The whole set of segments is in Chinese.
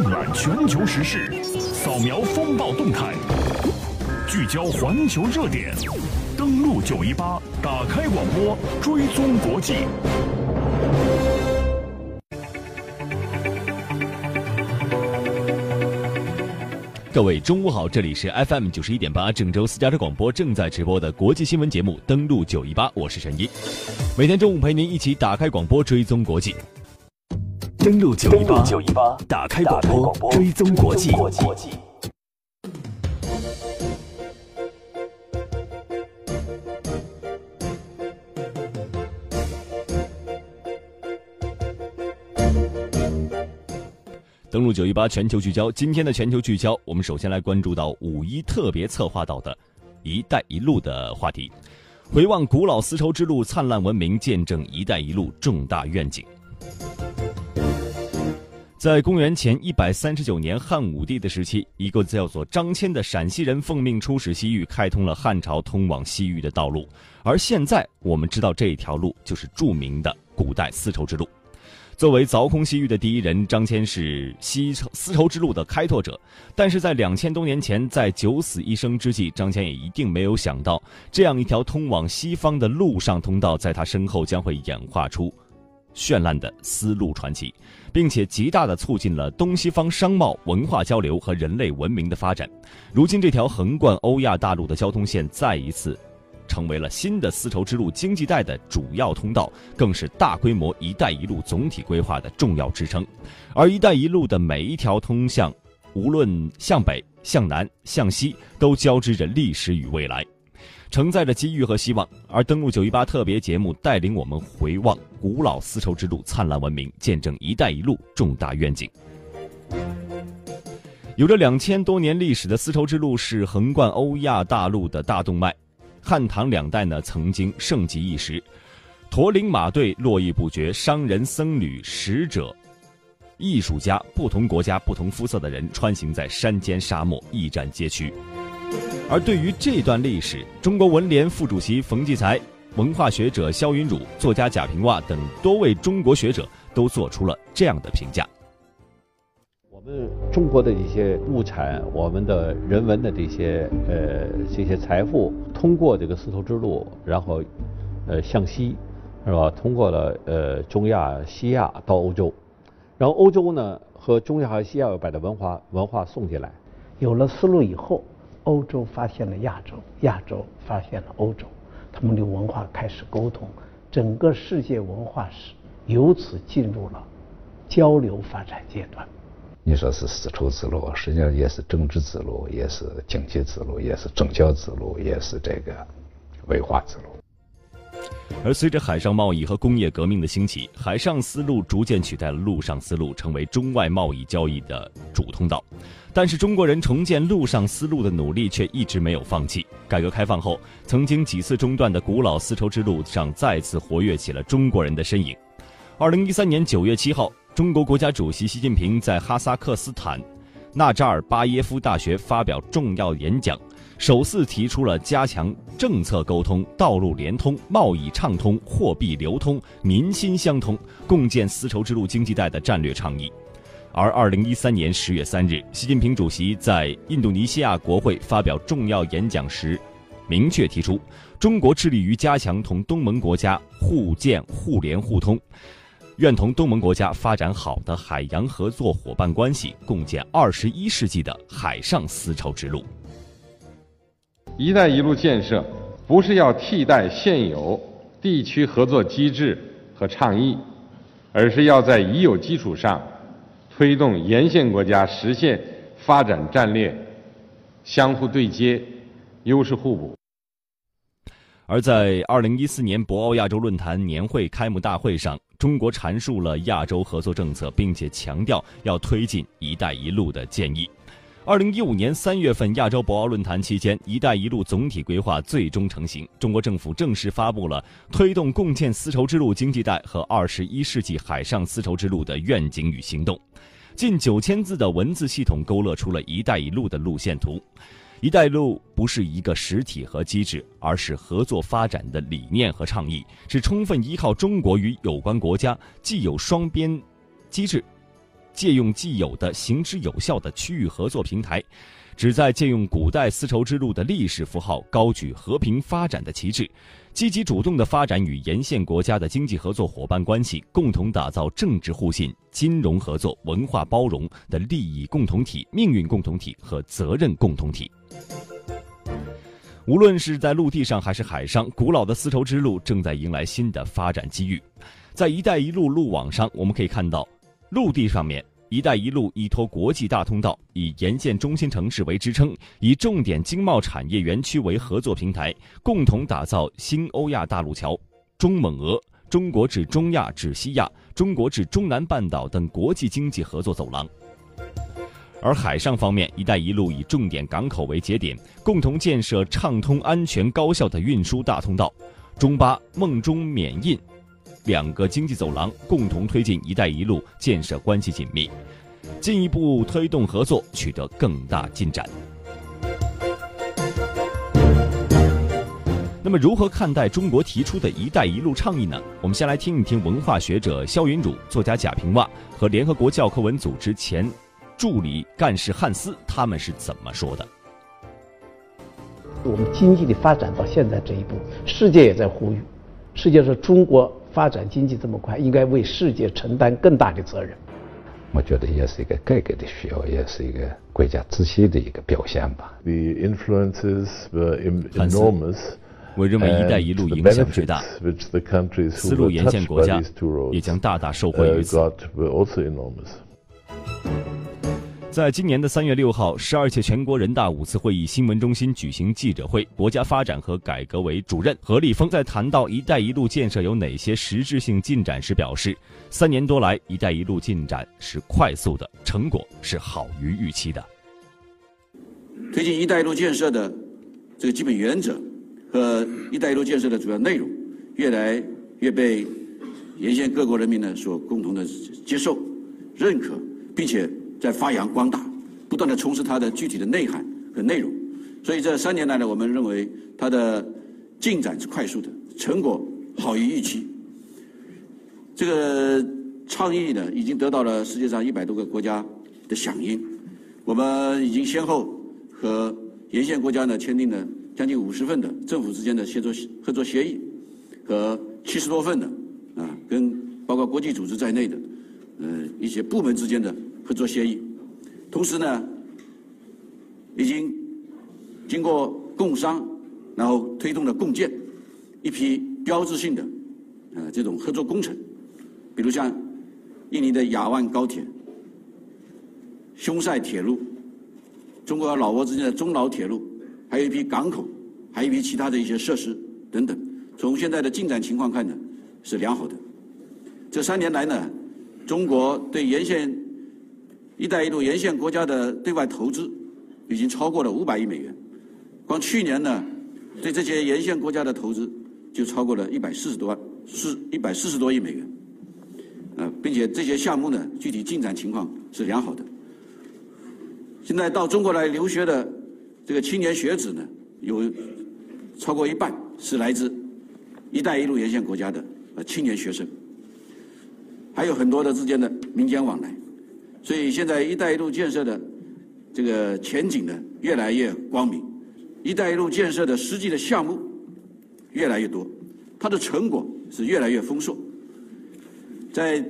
纵览全球时事，扫描风暴动态，聚焦环球热点，登录九一八，打开广播，追踪国际。各位中午好，这里是 FM 九十一点八郑州私家车广播正在直播的国际新闻节目《登录九一八》，我是陈一，每天中午陪您一起打开广播追踪国际。登录九一八，打开广播追踪国际。登录九一八全球聚焦，今天的全球聚焦，我们首先来关注到五一特别策划到的“一带一路”的话题，回望古老丝绸之路灿烂文明，见证“一带一路”重大愿景。在公元前一百三十九年汉武帝的时期，一个叫做张骞的陕西人奉命出使西域，开通了汉朝通往西域的道路。而现在我们知道，这一条路就是著名的古代丝绸之路。作为凿空西域的第一人，张骞是西丝绸之路的开拓者。但是在两千多年前，在九死一生之际，张骞也一定没有想到，这样一条通往西方的陆上通道，在他身后将会演化出绚烂的丝路传奇，并且极大的促进了东西方商贸文化交流和人类文明的发展。如今，这条横贯欧亚大陆的交通线再一次。成为了新的丝绸之路经济带的主要通道，更是大规模“一带一路”总体规划的重要支撑。而“一带一路”的每一条通向，无论向北、向南、向西，都交织着历史与未来，承载着机遇和希望。而登陆九一八特别节目带领我们回望古老丝绸之路灿烂文明，见证“一带一路”重大愿景。有着两千多年历史的丝绸之路是横贯欧亚大陆的大动脉。汉唐两代呢，曾经盛极一时，驼铃马队络绎不绝，商人、僧侣、使者、艺术家，不同国家、不同肤色的人穿行在山间沙漠，驿站街区。而对于这段历史，中国文联副主席冯骥才、文化学者肖云汝、作家贾平凹等多位中国学者都做出了这样的评价。我们中国的一些物产，我们的人文的这些呃这些财富，通过这个丝绸之路，然后呃向西，是吧？通过了呃中亚、西亚到欧洲，然后欧洲呢和中亚和西亚把的文化文化送进来。有了丝路以后，欧洲发现了亚洲，亚洲发现了欧洲，他们的文化开始沟通，整个世界文化史由此进入了交流发展阶段。你说是丝绸之路，实际上也是政治之路，也是经济之路，也是宗教之路，也是这个文化之路。而随着海上贸易和工业革命的兴起，海上丝路逐渐取代了陆上丝路，成为中外贸易交易的主通道。但是中国人重建陆上丝路的努力却一直没有放弃。改革开放后，曾经几次中断的古老丝绸之路上再次活跃起了中国人的身影。二零一三年九月七号。中国国家主席习近平在哈萨克斯坦纳扎尔巴耶夫大学发表重要演讲，首次提出了加强政策沟通、道路联通、贸易畅通、货币流通、民心相通，共建丝绸之路经济带的战略倡议。而二零一三年十月三日，习近平主席在印度尼西亚国会发表重要演讲时，明确提出，中国致力于加强同东盟国家互建互联互通。愿同东盟国家发展好的海洋合作伙伴关系，共建二十一世纪的海上丝绸之路。一带一路建设不是要替代现有地区合作机制和倡议，而是要在已有基础上推动沿线国家实现发展战略相互对接、优势互补。而在二零一四年博鳌亚洲论坛年会开幕大会上，中国阐述了亚洲合作政策，并且强调要推进“一带一路”的建议。二零一五年三月份亚洲博鳌论坛期间，“一带一路”总体规划最终成型，中国政府正式发布了推动共建丝绸之路经济带和二十一世纪海上丝绸之路的愿景与行动。近九千字的文字系统勾勒出了一带一路的路线图。“一带一路”不是一个实体和机制，而是合作发展的理念和倡议，是充分依靠中国与有关国家既有双边机制、借用既有的、行之有效的区域合作平台，旨在借用古代丝绸之路的历史符号，高举和平发展的旗帜，积极主动的发展与沿线国家的经济合作伙伴关系，共同打造政治互信、金融合作、文化包容的利益共同体、命运共同体和责任共同体。无论是在陆地上还是海上，古老的丝绸之路正在迎来新的发展机遇。在“一带一路”路网上，我们可以看到，陆地上面“一带一路”依托国际大通道，以沿线中心城市为支撑，以重点经贸产业园区为合作平台，共同打造新欧亚大陆桥、中蒙俄、中国至中亚至西亚、中国至中南半岛等国际经济合作走廊。而海上方面，“一带一路”以重点港口为节点，共同建设畅通、安全、高效的运输大通道。中巴、孟中、缅印两个经济走廊共同推进“一带一路”建设关系紧密，进一步推动合作取得更大进展。那么，如何看待中国提出的一带一路倡议呢？我们先来听一听文化学者肖云汝、作家贾平凹和联合国教科文组织前。助理干事汉斯他们是怎么说的？我们经济的发展到现在这一步，世界也在呼吁。世界说中国发展经济这么快，应该为世界承担更大的责任。我觉得也是一个改革的需要，也是一个国家自信的一个表现吧。The influences were enormous. 我认为“一带一路”影响巨大，丝路沿线国家也将大大受惠于此。在今年的三月六号，十二届全国人大五次会议新闻中心举行记者会，国家发展和改革委主任何立峰在谈到“一带一路”建设有哪些实质性进展时表示，三年多来，“一带一路”进展是快速的，成果是好于预期的。推进“一带一路”建设的这个基本原则和“一带一路”建设的主要内容，越来越被沿线各国人民呢所共同的接受、认可，并且。在发扬光大，不断的充实它的具体的内涵和内容，所以这三年来呢，我们认为它的进展是快速的，成果好于预期。这个倡议呢，已经得到了世界上一百多个国家的响应，我们已经先后和沿线国家呢签订了将近五十份的政府之间的协作合作协议，和七十多份的啊，跟包括国际组织在内的，呃，一些部门之间的。合作协议，同时呢，已经经过共商，然后推动了共建一批标志性的呃这种合作工程，比如像印尼的雅万高铁、匈塞铁路、中国和老挝之间的中老铁路，还有一批港口，还有一批其他的一些设施等等。从现在的进展情况看呢，是良好的。这三年来呢，中国对沿线。“一带一路”沿线国家的对外投资已经超过了五百亿美元，光去年呢，对这些沿线国家的投资就超过了一百四十多万，四一百四十多亿美元，呃，并且这些项目呢，具体进展情况是良好的。现在到中国来留学的这个青年学子呢，有超过一半是来自“一带一路”沿线国家的呃青年学生，还有很多的之间的民间往来。所以现在“一带一路”建设的这个前景呢，越来越光明。“一带一路”建设的实际的项目越来越多，它的成果是越来越丰硕。在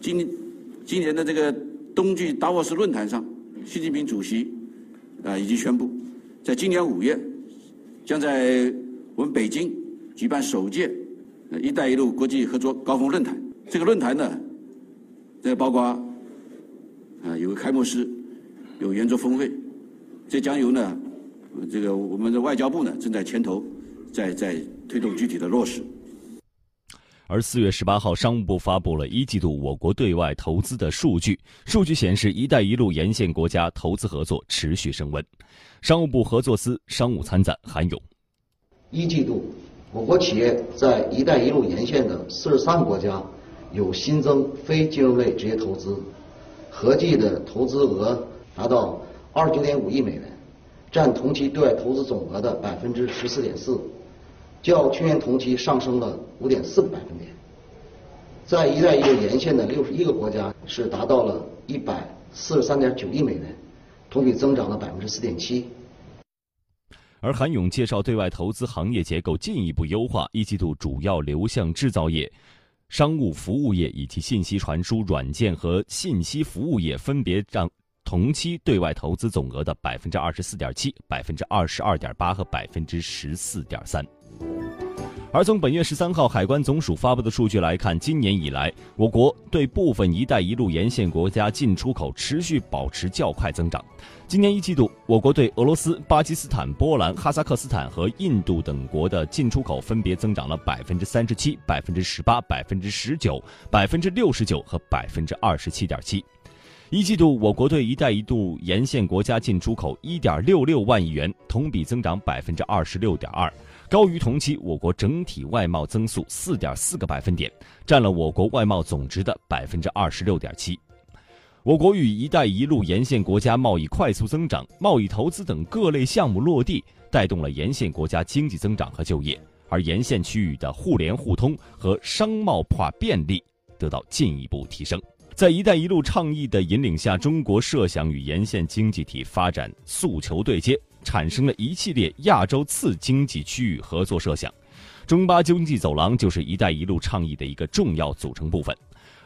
今今年的这个冬季达沃斯论坛上，习近平主席啊已经宣布，在今年五月将在我们北京举办首届“一带一路”国际合作高峰论坛。这个论坛呢，这包括。啊，有个开幕式，有圆桌峰会，这将由呢，这个我们的外交部呢正在牵头，在在推动具体的落实。而四月十八号，商务部发布了一季度我国对外投资的数据，数据显示，“一带一路”沿线国家投资合作持续升温。商务部合作司商务参赞韩勇：一季度，我国企业在“一带一路”沿线的四十三个国家有新增非金融类直接投资。合计的投资额达到二十九点五亿美元，占同期对外投资总额的百分之十四点四，较去年同期上升了五点四个百分点。在“一带一路”沿线的六十一个国家是达到了一百四十三点九亿美元，同比增长了百分之四点七。而韩勇介绍对外投资行业结构进一步优化，一季度主要流向制造业、商务服务业以及信息传输软件和信息服务业，分别占同期对外投资总额的百分之二十四点七、百分之二十二点八和百分之十四点三。而从本月十三号海关总署发布的数据来看，今年以来，我国对部分“一带一路”沿线国家进出口持续保持较快增长。今年一季度，我国对俄罗斯、巴基斯坦、波兰、哈萨克斯坦和印度等国的进出口分别增长了百分之三十七、百分之十八、百分之十九、百分之六十九和百分之二十七点七。一季度，我国对“一带一路”沿线国家进出口一点六六万亿元，同比增长百分之二十六点二。高于同期我国整体外贸增速四点四个百分点，占了我国外贸总值的百分之二十六点七。我国与“一带一路”沿线国家贸易快速增长，贸易投资等各类项目落地，带动了沿线国家经济增长和就业，而沿线区域的互联互通和商贸化便利得到进一步提升。在“一带一路”倡议的引领下，中国设想与沿线经济体发展诉求对接。产生了一系列亚洲次经济区域合作设想，中巴经济走廊就是“一带一路”倡议的一个重要组成部分。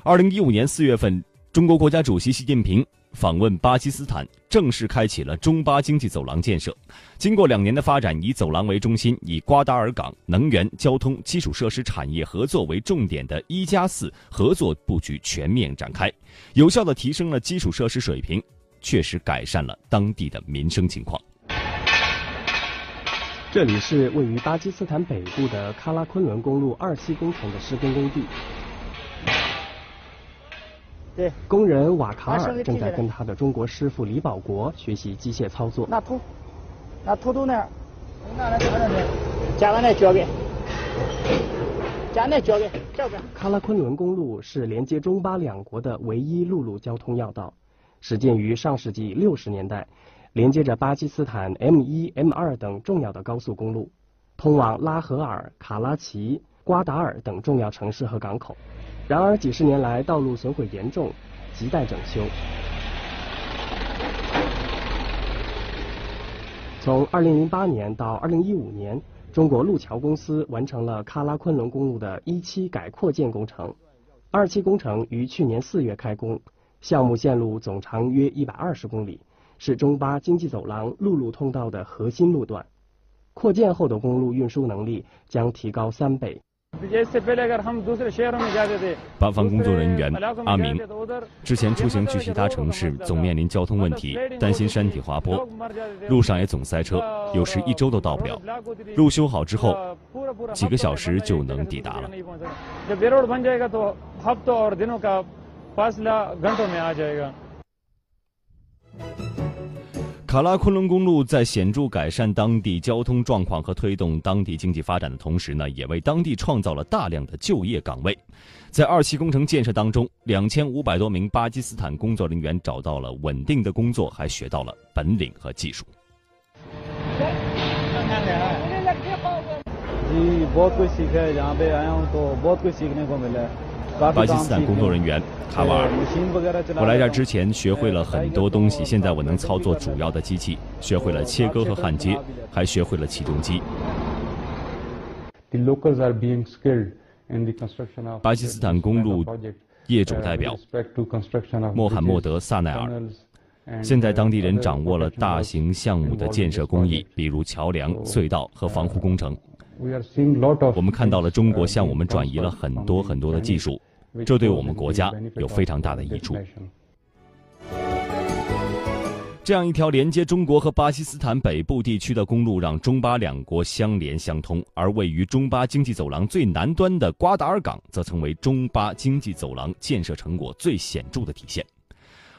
二零一五年四月份，中国国家主席习近平访问巴基斯坦，正式开启了中巴经济走廊建设。经过两年的发展，以走廊为中心，以瓜达尔港能源、交通、基础设施产业合作为重点的一加四合作布局全面展开，有效地提升了基础设施水平，确实改善了当地的民生情况。这里是位于巴基斯坦北部的喀拉昆仑公路二期工程的施工工地。对，工人瓦卡尔正在跟他的中国师傅李保国学习机械操作。那土，那土都那儿，拿来拿来，加完来交给，加那交给，交给。喀拉昆仑公路是连接中巴两国的唯一陆路交通要道，始建于上世纪六十年代。连接着巴基斯坦 M 一、M 二等重要的高速公路，通往拉合尔、卡拉奇、瓜达尔等重要城市和港口。然而，几十年来道路损毁严重，亟待整修。从2008年到2015年，中国路桥公司完成了喀拉昆仑公路的一期改扩建工程，二期工程于去年四月开工，项目线路总长约120公里。是中巴经济走廊陆路通道的核心路段，扩建后的公路运输能力将提高三倍。八方工作人员阿明之前出行去其他城市总面临交通问题，担心山体滑坡，路上也总塞车，有时一周都到不了。路修好之后，几个小时就能抵达了。卡拉昆仑公路在显著改善当地交通状况和推动当地经济发展的同时呢，也为当地创造了大量的就业岗位。在二期工程建设当中，两千五百多名巴基斯坦工作人员找到了稳定的工作，还学到了本领和技术。巴基斯坦工作人员卡瓦尔，我来这儿之前学会了很多东西，现在我能操作主要的机器，学会了切割和焊接，还学会了起重机。巴基斯坦公路业主代表穆罕默德·萨奈尔，现在当地人掌握了大型项目的建设工艺，比如桥梁、隧道和防护工程。我们看到了中国向我们转移了很多很多的技术，这对我们国家有非常大的益处。这样一条连接中国和巴基斯坦北部地区的公路，让中巴两国相连相通，而位于中巴经济走廊最南端的瓜达尔港，则成为中巴经济走廊建设成果最显著的体现。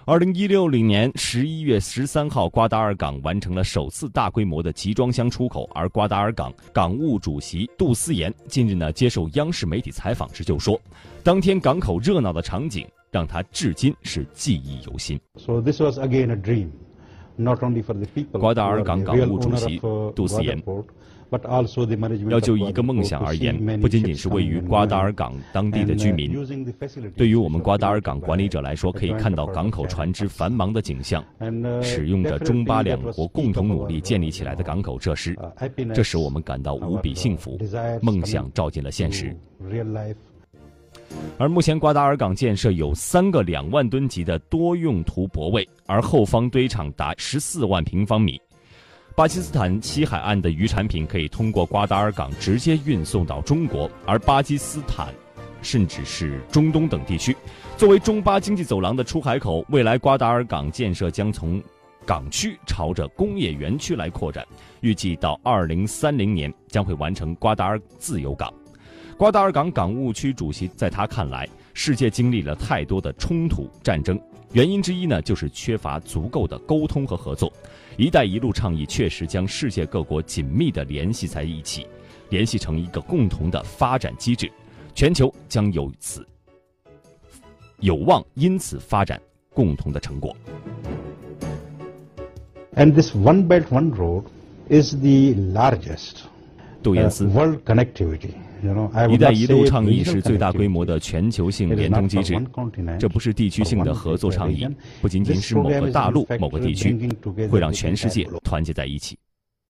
二零一六年十一月十三号，瓜达尔港完成了首次大规模的集装箱出口。而瓜达尔港港务主席杜思言近日呢接受央视媒体采访时就说，当天港口热闹的场景让他至今是记忆犹新。So this was again a dream, 瓜达尔港港务主席杜思言要就一个梦想而言，不仅仅是位于瓜达尔港当地的居民，对于我们瓜达尔港管理者来说，可以看到港口船只繁忙的景象，使用着中巴两国共同努力建立起来的港口设施，这使我们感到无比幸福，梦想照进了现实。而目前瓜达尔港建设有三个两万吨级的多用途泊位，而后方堆场达十四万平方米。巴基斯坦西海岸的渔产品可以通过瓜达尔港直接运送到中国，而巴基斯坦，甚至是中东等地区，作为中巴经济走廊的出海口，未来瓜达尔港建设将从港区朝着工业园区来扩展，预计到二零三零年将会完成瓜达尔自由港。瓜达尔港港务区主席在他看来，世界经历了太多的冲突战争，原因之一呢就是缺乏足够的沟通和合作。“一带一路”倡议确实将世界各国紧密地联系在一起，联系成一个共同的发展机制，全球将有此有望因此发展共同的成果。And this one belt one road is the largest 杜延斯。world connectivity. 一带一路倡议是最大规模的全球性联通机制，这不是地区性的合作倡议，不仅仅是某个大陆、某个地区，会让全世界团结在一起。